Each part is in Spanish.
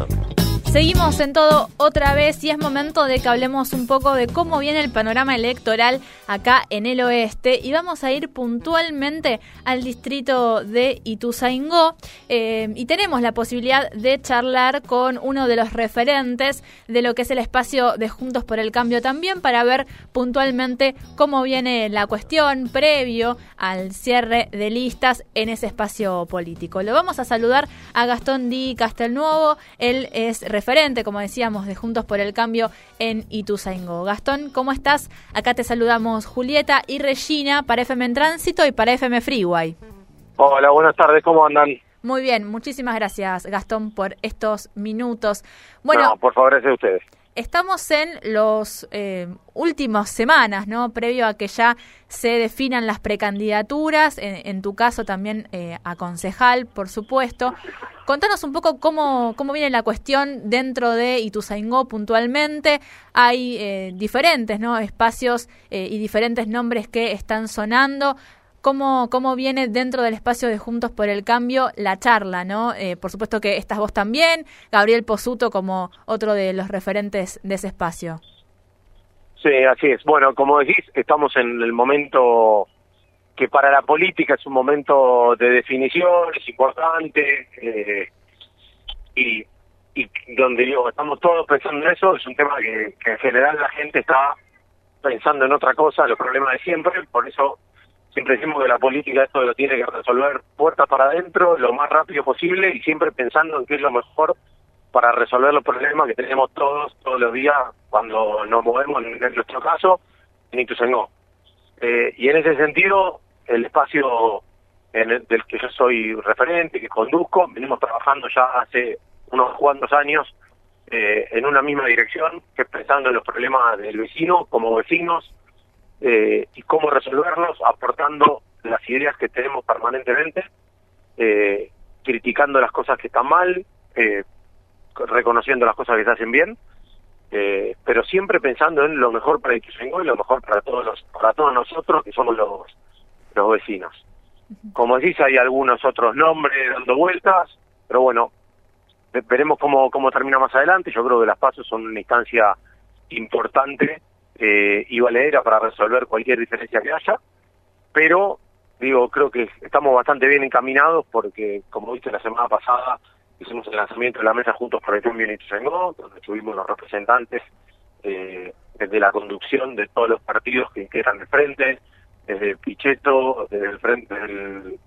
up. Seguimos en todo otra vez y es momento de que hablemos un poco de cómo viene el panorama electoral acá en el oeste y vamos a ir puntualmente al distrito de Ituzaingó eh, y tenemos la posibilidad de charlar con uno de los referentes de lo que es el espacio de Juntos por el Cambio también para ver puntualmente cómo viene la cuestión previo al cierre de listas en ese espacio político. Lo vamos a saludar a Gastón Di Castelnuovo, él es referente referente, como decíamos, de Juntos por el Cambio en Ituzaingó. Gastón, ¿cómo estás? Acá te saludamos Julieta y Regina para FM en Tránsito y para FM Freeway. Hola, buenas tardes, ¿cómo andan? Muy bien, muchísimas gracias Gastón por estos minutos. Bueno, no, por favor, gracias a ustedes. Estamos en los eh, últimas semanas, ¿no? Previo a que ya se definan las precandidaturas, en, tu caso también eh, a concejal, por supuesto. Contanos un poco cómo, cómo viene la cuestión dentro de Ituzaingó puntualmente. Hay eh, diferentes ¿no? espacios y diferentes nombres que están sonando cómo, cómo viene dentro del espacio de Juntos por el Cambio la charla, ¿no? Eh, por supuesto que estás vos también, Gabriel Posuto como otro de los referentes de ese espacio. Sí, así es. Bueno, como decís, estamos en el momento que para la política es un momento de definición, es importante, eh, y, donde digo, estamos todos pensando en eso, es un tema que en general la gente está pensando en otra cosa, los problemas de siempre, por eso siempre decimos que la política esto lo tiene que resolver puertas para adentro lo más rápido posible y siempre pensando en qué es lo mejor para resolver los problemas que tenemos todos, todos los días cuando nos movemos, en, nuestro caso, en Ituzaingó. Eh, y en ese sentido, el espacio en el, del que yo soy referente, que conduzco, venimos trabajando ya hace unos cuantos años eh, en una misma dirección, que pensando en los problemas del vecino como vecinos, eh, y cómo resolverlos, aportando las ideas que tenemos permanentemente, eh, criticando las cosas que están mal, eh, reconociendo las cosas que se hacen bien, eh, pero siempre pensando en lo mejor para Ituzaingó y lo mejor para todos los, para todos nosotros que somos los, los vecinos. Como decís, hay algunos otros nombres dando vueltas, pero bueno, veremos cómo, cómo termina más adelante. Yo creo que las pasos son una instancia importante eh, y valedera para resolver cualquier diferencia que haya, pero digo, creo que estamos bastante bien encaminados porque, como viste la semana pasada, hicimos el lanzamiento de la mesa juntos por el cambio en Ituzaingó, donde tuvimos los representantes eh, desde la conducción de todos los partidos que integran el frente, desde Pichetto, desde el frente, del,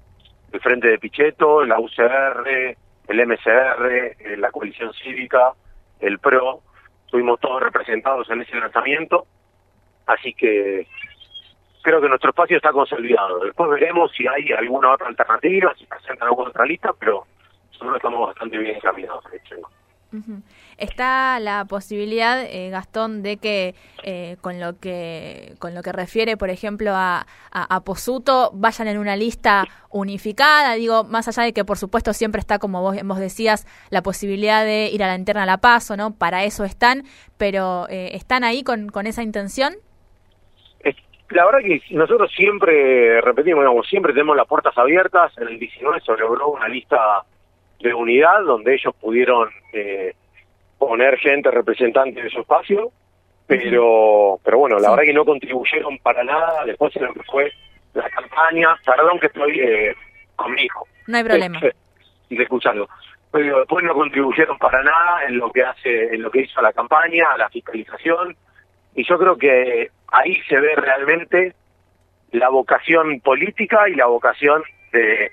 el frente de Pichetto, la UCR, el MCR, eh, la coalición cívica, el PRO, estuvimos todos representados en ese lanzamiento Así que creo que nuestro espacio está consolidado. Después veremos si hay alguna otra alternativa, si presentan alguna otra lista, pero nosotros estamos bastante bien encaminados. Está la posibilidad, eh, Gastón, de que eh, con lo que con lo que refiere, por ejemplo, a, Posuto, vayan en una lista unificada. Digo, más allá de que, por supuesto, siempre está, como vos, vos decías, la posibilidad de ir a la interna a la paso, ¿no? Para eso están, pero eh, ¿están ahí con esa intención? La verdad que nosotros siempre, repetimos, digamos, siempre tenemos las puertas abiertas. En el 19 se logró una lista de unidad donde ellos pudieron eh, poner gente representante de su espacio, pero pero bueno, la verdad que no contribuyeron para nada después en lo que fue la campaña. Perdón que estoy eh, con mi hijo. No hay problema. Y escuchando. Pero después no contribuyeron para nada en lo que hace, en lo que hizo la campaña, la fiscalización. Y yo creo que ahí se ve realmente la vocación política y la vocación de,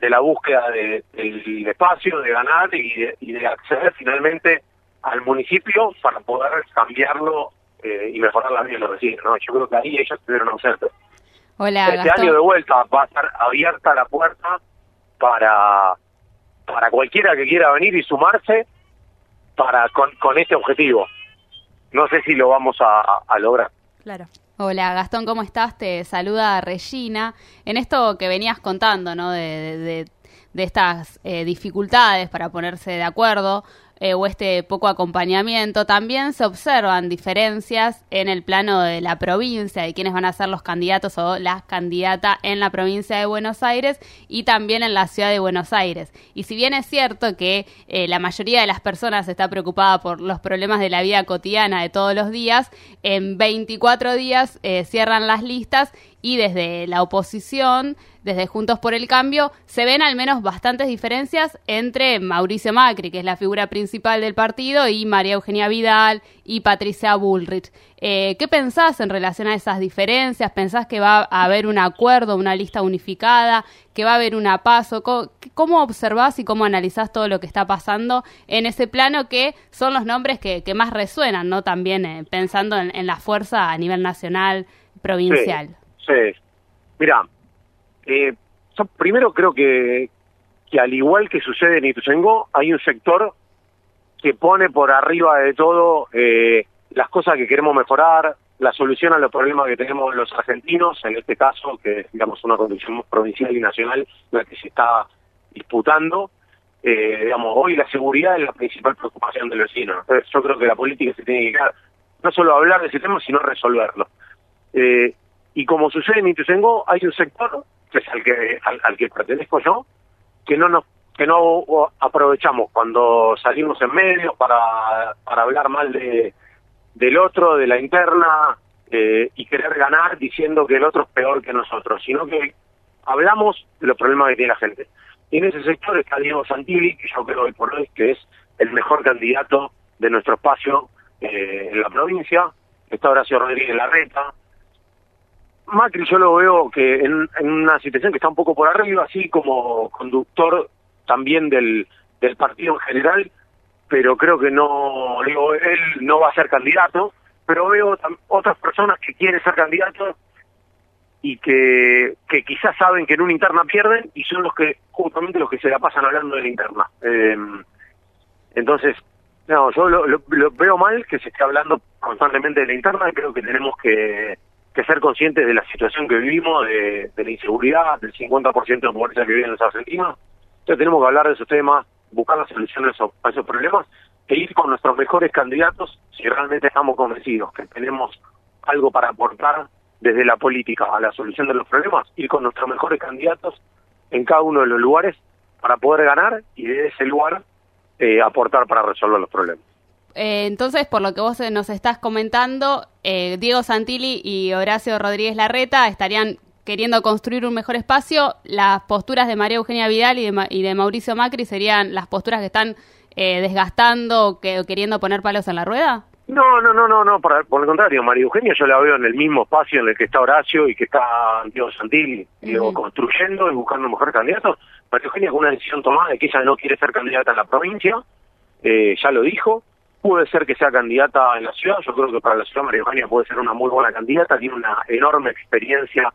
de la búsqueda de, del espacio, de ganar y de, acceder finalmente al municipio para poder cambiarlo eh, y mejorar la vida de los vecinos. ¿no? Yo creo que ahí ellos estuvieron ausentes. Hola, este año de vuelta va a estar abierta la puerta para, para cualquiera que quiera venir y sumarse para con, con este objetivo. No sé si lo vamos a, lograr. Claro. Hola Gastón, ¿cómo estás? Te saluda Regina. En esto que venías contando, ¿no? De, de, estas eh, dificultades para ponerse de acuerdo, eh, o este poco acompañamiento, también se observan diferencias en el plano de la provincia, de quiénes van a ser los candidatos o las candidatas en la provincia de Buenos Aires y también en la ciudad de Buenos Aires. Y si bien es cierto que eh, la mayoría de las personas está preocupada por los problemas de la vida cotidiana de todos los días, en 24 días eh, cierran las listas y desde la oposición, desde Juntos por el Cambio, se ven al menos bastantes diferencias entre Mauricio Macri, que es la figura principal del partido, y María Eugenia Vidal y Patricia Bullrich. Eh, ¿Qué pensás en relación a esas diferencias? ¿Pensás que va a haber un acuerdo, una lista unificada, que va a haber una paso? ¿Cómo, observás y cómo analizás todo lo que está pasando en ese plano que son los nombres que, más resuenan, ¿no? También eh, pensando en, la fuerza a nivel nacional, provincial. Sí, mira, eh, primero creo que, que al igual que sucede en Ituzaingó, hay un sector que pone por arriba de todo eh, las cosas que queremos mejorar, la solución a los problemas que tenemos los argentinos, en este caso, que digamos, una condición provincial y nacional, la que se está disputando. Eh, digamos, hoy la seguridad es la principal preocupación del vecino. Entonces yo creo que la política se tiene que quedar no solo hablar de ese tema, sino resolverlo. Eh, y como sucede en Ituzaingó, hay un sector, que es al que, al, que pertenezco yo, que no nos que no aprovechamos cuando salimos en medio para, para hablar mal de del otro, de la interna, eh, y querer ganar diciendo que el otro es peor que nosotros, sino que hablamos de los problemas que tiene la gente. Y en ese sector está Diego Santilli, que yo creo hoy por hoy que es el mejor candidato de nuestro espacio eh, en la provincia, está Horacio Rodríguez Larreta, Macri yo lo veo que en, una situación que está un poco por arriba, así como conductor también del, del partido en general, pero creo que no, digo, él no va a ser candidato, pero veo otras personas que quieren ser candidatos y que, que quizás saben que en una interna pierden y son los que, justamente los que se la pasan hablando de la interna. Eh, entonces, no, yo lo, lo, veo mal que se esté hablando constantemente de la interna y creo que tenemos que que ser conscientes de la situación que vivimos, de, la inseguridad, del 50% de pobreza que viven los argentinos. Entonces tenemos que hablar de esos temas, buscar las soluciones a esos problemas e ir con nuestros mejores candidatos si realmente estamos convencidos que tenemos algo para aportar desde la política a la solución de los problemas, ir con nuestros mejores candidatos en cada uno de los lugares para poder ganar y de ese lugar eh, aportar para resolver los problemas. Eh, entonces, por lo que vos nos estás comentando, eh, Diego Santilli y Horacio Rodríguez Larreta estarían queriendo construir un mejor espacio. Las posturas de María Eugenia Vidal y de, Mauricio Macri serían las posturas que están eh, desgastando o que, queriendo poner palos en la rueda. No, no, no, no, no, por, el contrario, María Eugenia yo la veo en el mismo espacio en el que está Horacio y que está Diego Santilli, digo, construyendo y buscando un mejor candidato. María Eugenia con una decisión tomada de que ella no quiere ser candidata en la provincia, ya lo dijo, puede ser que sea candidata en la ciudad, yo creo que para la ciudad María puede ser una muy buena candidata, tiene una enorme experiencia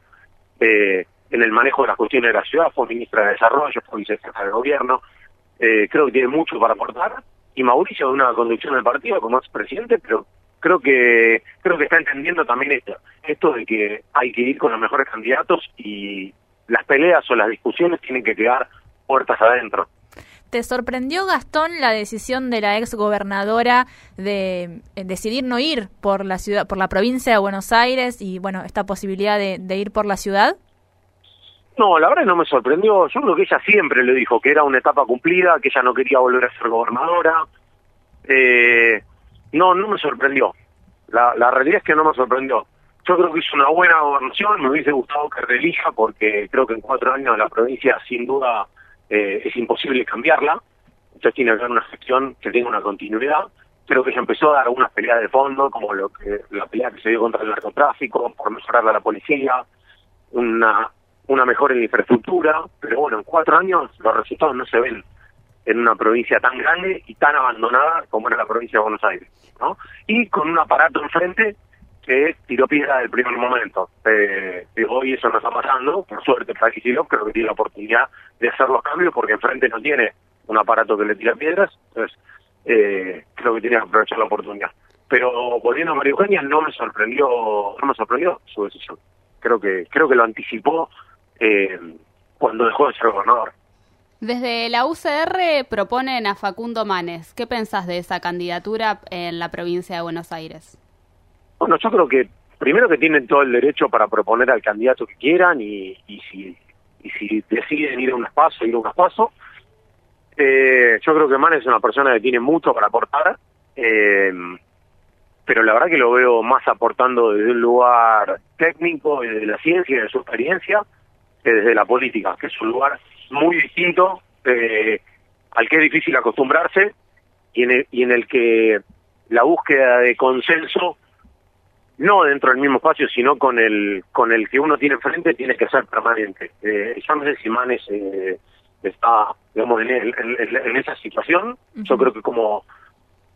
eh, en el manejo de las cuestiones de la ciudad, fue ministra de Desarrollo, fue vicejefa del gobierno, eh, creo que tiene mucho para aportar, y Mauricio de una conducción del partido como ex presidente, pero creo que creo que está entendiendo también esto, esto de que hay que ir con los mejores candidatos y las peleas o las discusiones tienen que quedar puertas adentro. ¿Te sorprendió, Gastón, la decisión de la ex gobernadora de eh, decidir no ir por la ciudad, por la provincia de Buenos Aires y bueno, esta posibilidad de, ir por la ciudad? No, la verdad no me sorprendió. Yo creo que ella siempre le dijo que era una etapa cumplida, que ella no quería volver a ser gobernadora. Eh, no, no me sorprendió. La, la realidad es que no me sorprendió. Yo creo que hizo una buena gobernación, me hubiese gustado que reelija porque creo que en cuatro años la provincia sin duda eh, es imposible cambiarla, entonces tiene que haber una gestión que tenga una continuidad. Creo que ya empezó a dar algunas peleas de fondo, como lo que la pelea que se dio contra el narcotráfico, por mejorar la policía, una, una mejora en la infraestructura, pero bueno, en cuatro años los resultados no se ven en una provincia tan grande y tan abandonada como era la provincia de Buenos Aires, ¿no? Y con un aparato enfrente que tiró piedra del primer momento. Eh, hoy eso no está pasando, por suerte para Kicillof creo que tiene la oportunidad de hacer los cambios porque enfrente no tiene un aparato que le tira piedras, entonces eh, creo que tiene que aprovechar la oportunidad. Pero volviendo a María Eugenia no me sorprendió, no me sorprendió su decisión. Creo que creo que lo anticipó eh, cuando dejó de ser gobernador. Desde la UCR proponen a Facundo Manes. ¿Qué pensás de esa candidatura en la provincia de Buenos Aires? Bueno, yo creo que primero que tienen todo el derecho para proponer al candidato que quieran y, si deciden ir a un espacio, ir a un espacio. Eh, yo creo que Manes es una persona que tiene mucho para aportar, eh, pero la verdad que lo veo más aportando desde un lugar técnico, desde la ciencia de su experiencia, que desde la política, que es un lugar muy distinto, eh, al que es difícil acostumbrarse y en, el, y en el que la búsqueda de consenso, no dentro del mismo espacio, sino con el con el que uno tiene enfrente, tiene que ser permanente. Eh, yo no sé si Manes eh, está, digamos, en, esa situación. Yo creo que como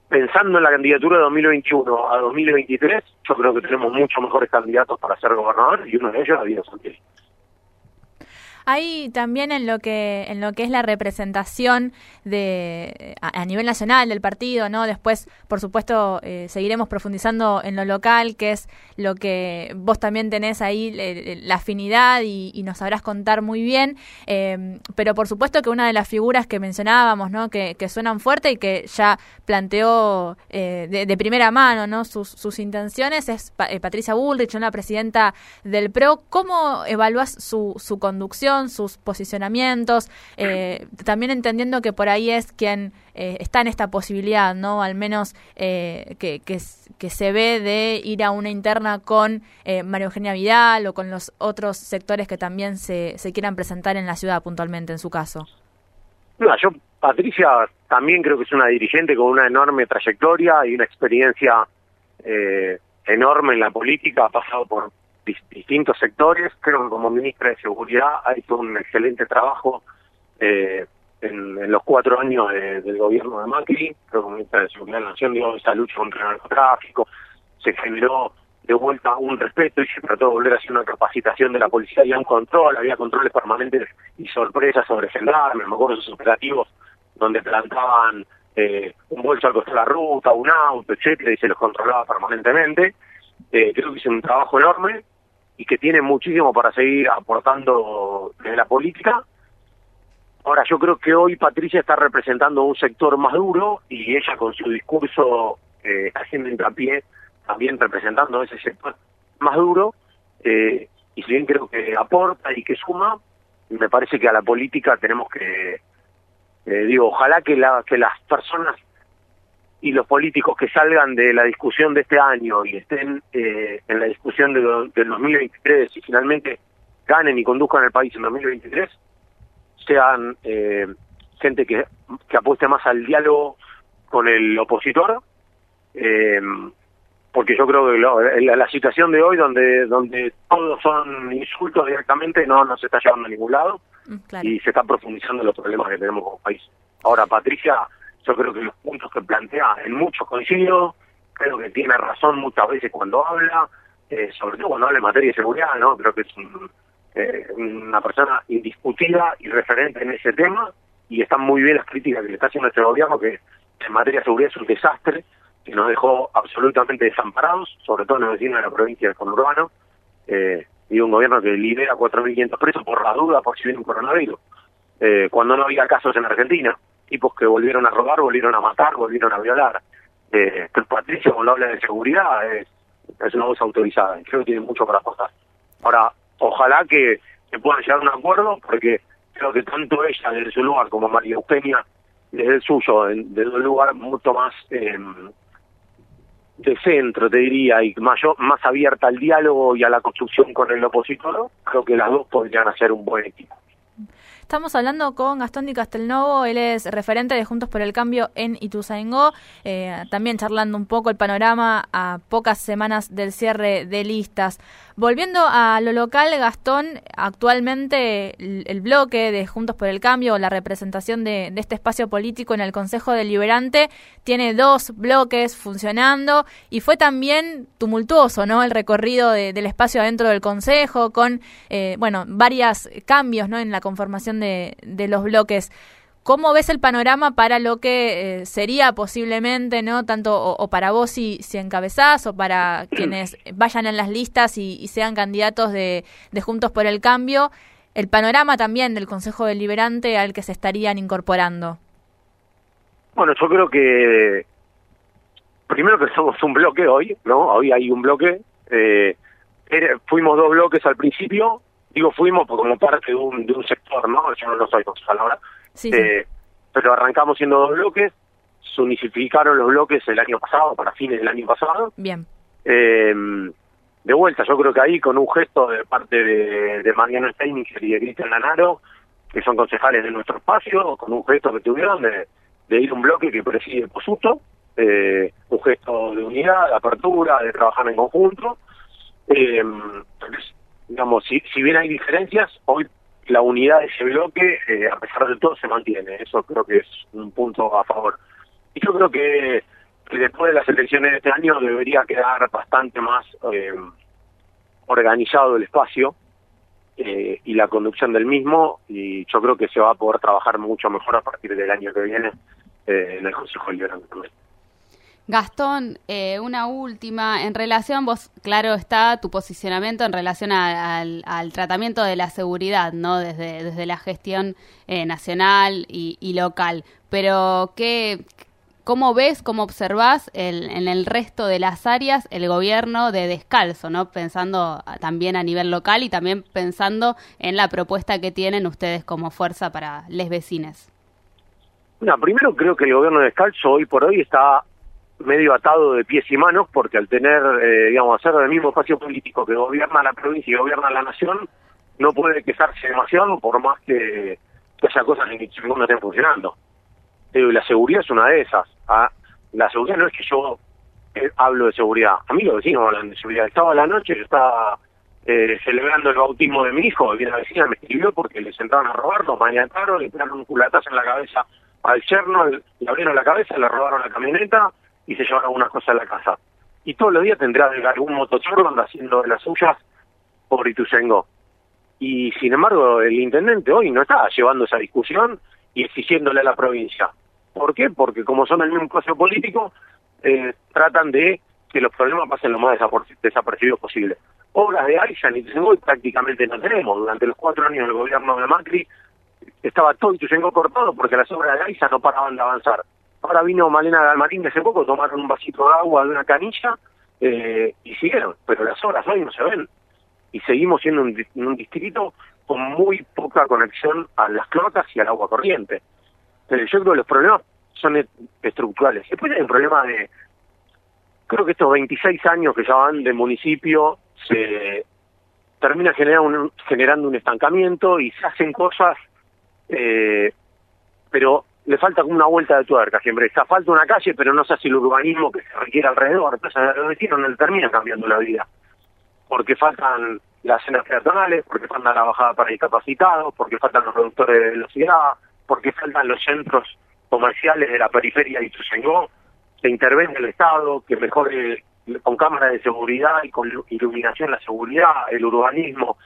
pensando en la candidatura de 2021 a 2023, yo creo que tenemos muchos mejores candidatos para ser gobernador y uno de ellos es Santilli. Hay también en lo que en lo que es la representación de a, nivel nacional del partido, ¿no? Después, por supuesto, eh, seguiremos profundizando en lo local, que es lo que vos también tenés ahí la afinidad y, nos sabrás contar muy bien. Eh, pero por supuesto que una de las figuras que mencionábamos, ¿no? Que, suenan fuerte y que ya planteó eh, de, primera mano, ¿no? Sus, intenciones es Patricia Bullrich, la presidenta del PRO. ¿Cómo evalúas su, su conducción? Sus posicionamientos, eh, también entendiendo que por ahí es quien eh, está en esta posibilidad, ¿no? Al menos eh, que, se ve de ir a una interna con María Eugenia Vidal o con los otros sectores que también se, se quieran presentar en la ciudad puntualmente, en su caso. yo, Patricia, también creo que es una dirigente con una enorme trayectoria y una experiencia enorme en la política, ha pasado por distintos sectores. Creo que como ministra de Seguridad ha hecho un excelente trabajo eh, en, los cuatro años del gobierno de Macri. Creo que como ministra de Seguridad de la Nación dio esa lucha contra el narcotráfico. Se generó de vuelta un respeto y se trató de volver a hacer una capacitación de la policía y un control. Había controles permanentes y sorpresas sobre gendarmes. Me acuerdo de esos operativos donde plantaban eh, un bolso al costado de la ruta, un auto, etcétera, y se los controlaba permanentemente. Eh, creo que hizo un trabajo enorme y que tiene muchísimo para seguir aportando en la política. Ahora, yo creo que hoy Patricia está representando un sector más duro y ella con su discurso eh, haciendo hincapié también representando ese sector más duro. Eh, y si bien creo que aporta y que suma, me parece que a la política tenemos que, eh, digo, ojalá que, la, que las personas y los políticos que salgan de la discusión de este año y estén eh, en la discusión de, del 2023 y finalmente ganen y conduzcan el país en 2023, sean eh, gente que, que apueste más al diálogo con el opositor, eh, porque yo creo que la, situación de hoy donde donde todos son insultos directamente no nos está llevando a ningún lado mm, y se están profundizando los problemas que tenemos como país. Ahora, Patricia yo creo que los puntos que plantea en muchos coincido, creo que tiene razón muchas veces cuando habla, eh, sobre todo cuando habla en materia de seguridad, ¿no? Creo que es eh, una persona indiscutida y referente en ese tema y están muy bien las críticas que le está haciendo este gobierno que en materia de seguridad es un desastre que nos dejó absolutamente desamparados, sobre todo en los vecinos de la provincia del conurbano, eh, y un gobierno que libera 4.500 presos por la duda por si viene un coronavirus, eh, cuando no había casos en Argentina tipos que volvieron a robar, volvieron a matar, volvieron a violar. Eh, Patricio, cuando habla de seguridad, es, una voz autorizada. Creo que tiene mucho para aportar. Ahora, ojalá que, se puedan llegar a un acuerdo, porque creo que tanto ella desde su lugar como María Eugenia desde el suyo, desde un lugar mucho más eh, de centro, te diría, y mayor, más abierta al diálogo y a la construcción con el opositor, creo que las dos podrían hacer un buen equipo. Estamos hablando con Gastón Di Castelnovo, él es referente de Juntos por el Cambio en Ituzaingó, eh, también charlando un poco el panorama a pocas semanas del cierre de listas. Volviendo a lo local, Gastón, actualmente el, bloque de Juntos por el Cambio, la representación de, este espacio político en el Consejo Deliberante, tiene dos bloques funcionando y fue también tumultuoso, ¿no? El recorrido del espacio adentro del Consejo con, eh, bueno, varios cambios, ¿no? En la conformación de, los bloques. ¿Cómo ves el panorama para lo que eh, sería posiblemente, no tanto o, para vos si, si, encabezás o para quienes vayan en las listas y, sean candidatos de, Juntos por el Cambio, el panorama también del Consejo Deliberante al que se estarían incorporando. Bueno, yo creo que primero que somos un bloque hoy, ¿no? Hoy hay un bloque. Eh, fuimos dos bloques al principio, digo fuimos como parte de un, de un sector, ¿no? Yo no lo soy concejal ahora. Sí, eh, pero arrancamos siendo dos bloques, se unificaron los bloques el año pasado, para fines del año pasado. Bien. Eh, de vuelta, yo creo que ahí con un gesto de parte de, de Mariano Steininger y de Cristian Lanaro, que son concejales de nuestro espacio, con un gesto que tuvieron de, de ir un bloque que preside Posuto, eh, un gesto de unidad, de apertura, de trabajar en conjunto. Eh, digamos, si, si bien hay diferencias, hoy la unidad de ese bloque, eh, a pesar de todo, se mantiene. Eso creo que es un punto a favor. Y yo creo que, después de las elecciones de este año debería quedar bastante más eh, organizado el espacio eh, y la conducción del mismo, y yo creo que se va a poder trabajar mucho mejor a partir del año que viene en el Consejo Liberante. Gastón, eh, una última. En relación, vos, claro está tu posicionamiento en relación al, tratamiento de la seguridad, ¿no? Desde, desde la gestión eh, nacional y, local. Pero, ¿qué, ¿cómo ves, cómo observás el, en el resto de las áreas el gobierno de descalzo, ¿no? Pensando también a nivel local y también pensando en la propuesta que tienen ustedes como fuerza para les vecines. No, primero creo que el gobierno de descalzo hoy por hoy está medio atado de pies y manos porque al tener, eh, digamos, hacer el mismo espacio político que gobierna la provincia y gobierna la nación, no puede quejarse demasiado por más que, haya cosas que no estén funcionando. y la seguridad es una de esas. ¿ah? La seguridad no es que yo eh, hablo de seguridad. A mí los vecinos hablan de seguridad. Estaba la noche, yo estaba eh, celebrando el bautismo de mi hijo, y la vecina me escribió porque les entraron a robar, los mañataron, le tiraron un culatazo en la cabeza al yerno, le abrieron la cabeza, le robaron la camioneta, y se llevan algunas cosas a la casa. Y todos los días tendrá algún motochorro haciendo de las suyas por Ituzengo. Y sin embargo, el intendente hoy no está llevando esa discusión y exigiéndole a la provincia. ¿Por qué? Porque como son el mismo espacio político, eh, tratan de que los problemas pasen lo más desapercibidos posible. Obras de AISA en Ituzengo prácticamente no tenemos. Durante los cuatro años del gobierno de Macri estaba todo Ituzengo cortado porque las obras de AISA no paraban de avanzar. Ahora vino Malena Galmarín de hace poco, tomaron un vasito de agua de una canilla eh, y siguieron, pero las horas hoy no se ven. Y seguimos siendo un, distrito con muy poca conexión a las cloacas y al agua corriente. Pero yo creo que los problemas son e-, estructurales. Después hay un problema de, creo que estos 26 años que ya van de municipio se termina generando generando un estancamiento y se hacen cosas, eh, pero le falta como una vuelta de tuerca siempre. Está falta una calle, pero no se hace el urbanismo que se requiere alrededor. Entonces, los vecinos no le termina cambiando la vida. Porque faltan las cenas peatonales, porque falta la bajada para discapacitados, porque faltan los reductores de velocidad, porque faltan los centros comerciales de la periferia de Ituzaingó, que intervenga el Estado, que mejore con cámaras de seguridad y con iluminación la seguridad, el urbanismo,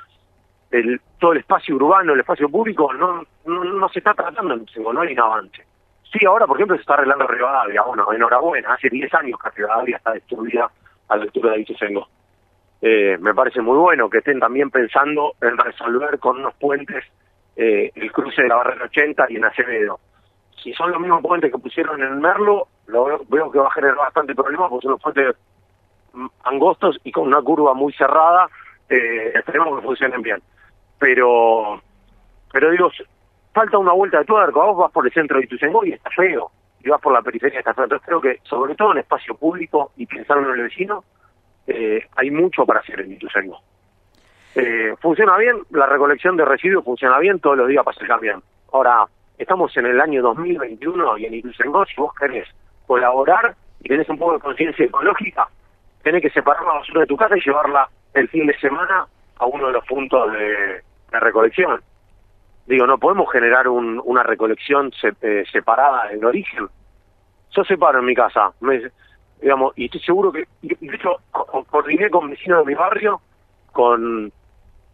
el, todo el espacio urbano, el espacio público, no, no, se está tratando en no hay un avance. Sí, ahora, por ejemplo, se está arreglando Rivadavia. Bueno, enhorabuena, hace 10 años que Rivadavia está destruida a la altura de Ituzengo. Eh, me parece muy bueno que estén también pensando en resolver con unos puentes eh, el cruce de la barrera 80 y en Acevedo. Si son los mismos puentes que pusieron en Merlo, lo veo, que va a generar bastante problema porque son los puentes mm, angostos y con una curva muy cerrada. Eh, esperemos que funcionen bien pero pero digo, falta una vuelta de tuerca, vos vas por el centro de Ituzaingó y está feo, y vas por la periferia está feo, entonces creo que sobre todo en espacio público y pensando en el vecino, eh, hay mucho para hacer en Ituzaingó. Eh, funciona bien, la recolección de residuos funciona bien, todos los días pasa el camión. Ahora, estamos en el año 2021 y en Ituzaingó, si vos querés colaborar y tenés un poco de conciencia ecológica, tenés que separar la basura de tu casa y llevarla el fin de semana a uno de los puntos de, la recolección. Digo, no podemos generar una recolección eh, separada en origen. Yo separo en mi casa, digamos, y estoy seguro que, de hecho, coordiné con vecinos de mi barrio, con,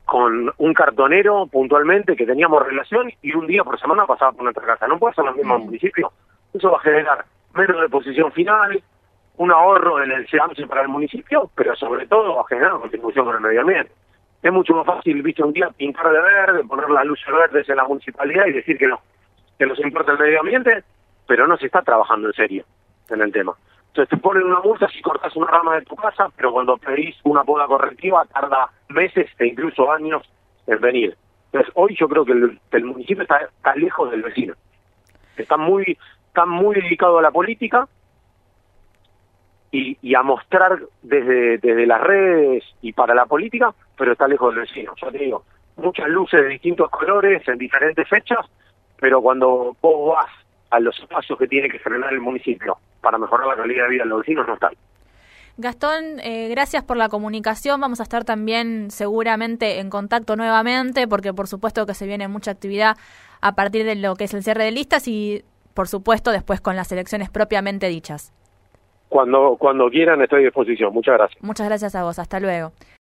con un cartonero puntualmente que teníamos relación y un día por semana pasaba por nuestra casa. No puede ser lo mismo municipio. Eso va a generar menos deposición final, un ahorro en el SEAMSE para el municipio, pero sobre todo va a generar una contribución con el medio ambiente. Es mucho más fácil, viste, un día pintar de verde, poner las luces verdes en la municipalidad y decir que no, que nos importa el medio ambiente, pero no se está trabajando en serio en el tema. Entonces te ponen una multa si cortas una rama de tu casa, pero cuando pedís una poda correctiva tarda meses e incluso años en venir. Entonces hoy yo creo que el, municipio está, está lejos del vecino. Está muy, está muy dedicado a la política y, a mostrar desde, desde las redes y para la política, pero está lejos del vecino. Ya te digo, muchas luces de distintos colores en diferentes fechas, pero cuando vos vas a los espacios que tiene que frenar el municipio para mejorar la calidad de vida de los vecinos, no están. Gastón, eh, gracias por la comunicación. Vamos a estar también seguramente en contacto nuevamente, porque por supuesto que se viene mucha actividad a partir de lo que es el cierre de listas y por supuesto después con las elecciones propiamente dichas. Cuando, cuando quieran estoy a disposición. Muchas gracias. Muchas gracias a vos. Hasta luego.